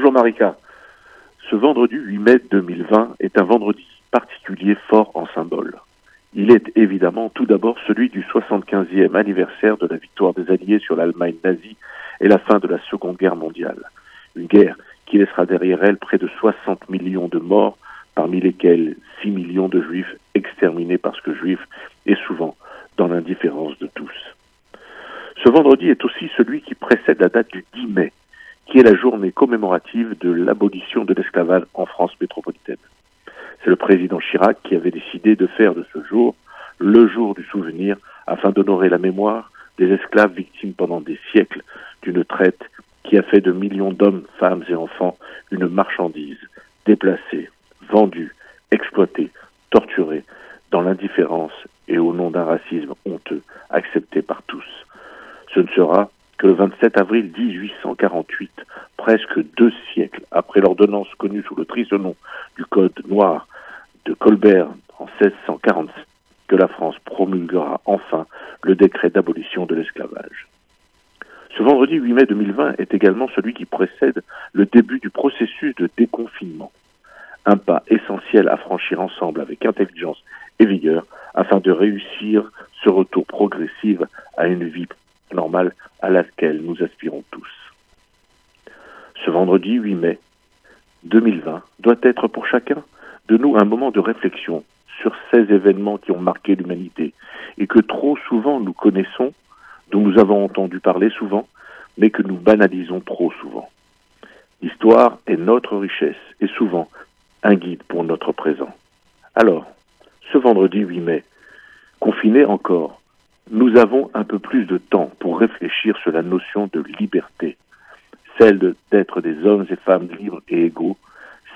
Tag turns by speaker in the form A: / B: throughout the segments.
A: Bonjour Marika. Ce vendredi 8 mai 2020 est un vendredi particulier fort en symbole. Il est évidemment tout d'abord celui du 75e anniversaire de la victoire des Alliés sur l'Allemagne nazie et la fin de la Seconde Guerre mondiale. Une guerre qui laissera derrière elle près de 60 millions de morts, parmi lesquels 6 millions de juifs exterminés parce que juifs et souvent dans l'indifférence de tous. Ce vendredi est aussi celui qui précède la date du 10 mai, qui est la journée commémorative de l'abolition de l'esclavage en France métropolitaine. C'est le président Chirac qui avait décidé de faire de ce jour le jour du souvenir afin d'honorer la mémoire des esclaves victimes pendant des siècles d'une traite qui a fait de millions d'hommes, femmes et enfants une marchandise déplacée, vendue, exploitée, torturée, dans l'indifférence et au nom d'un racisme honteux, accepté par tous. Ce ne sera le 27 avril 1848, presque deux siècles après l'ordonnance connue sous le triste nom du Code noir de Colbert en 1647, que la France promulguera enfin le décret d'abolition de l'esclavage. Ce vendredi 8 mai 2020 est également celui qui précède le début du processus de déconfinement. Un pas essentiel à franchir ensemble avec intelligence et vigueur afin de réussir ce retour progressif à une vie à laquelle nous aspirons tous. Ce vendredi 8 mai 2020 doit être pour chacun de nous un moment de réflexion sur ces événements qui ont marqué l'humanité et que trop souvent nous connaissons, dont nous avons entendu parler souvent, mais que nous banalisons trop souvent. L'histoire est notre richesse et souvent un guide pour notre présent. Alors, ce vendredi 8 mai, confiné encore, nous avons un peu plus de temps pour réfléchir sur la notion de liberté, celle d'être des hommes et femmes libres et égaux,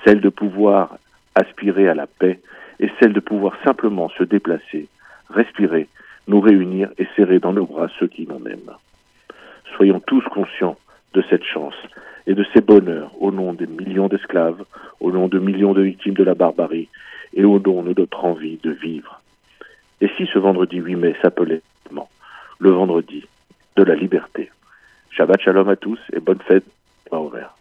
A: celle de pouvoir aspirer à la paix et celle de pouvoir simplement se déplacer, respirer, nous réunir et serrer dans nos bras ceux qui nous aiment. Soyons tous conscients de cette chance et de ces bonheurs au nom des millions d'esclaves, au nom de millions de victimes de la barbarie et au nom de notre envie de vivre. Et si ce vendredi 8 mai s'appelait le vendredi de la liberté Shabbat shalom à tous et bonne fête. Au revoir.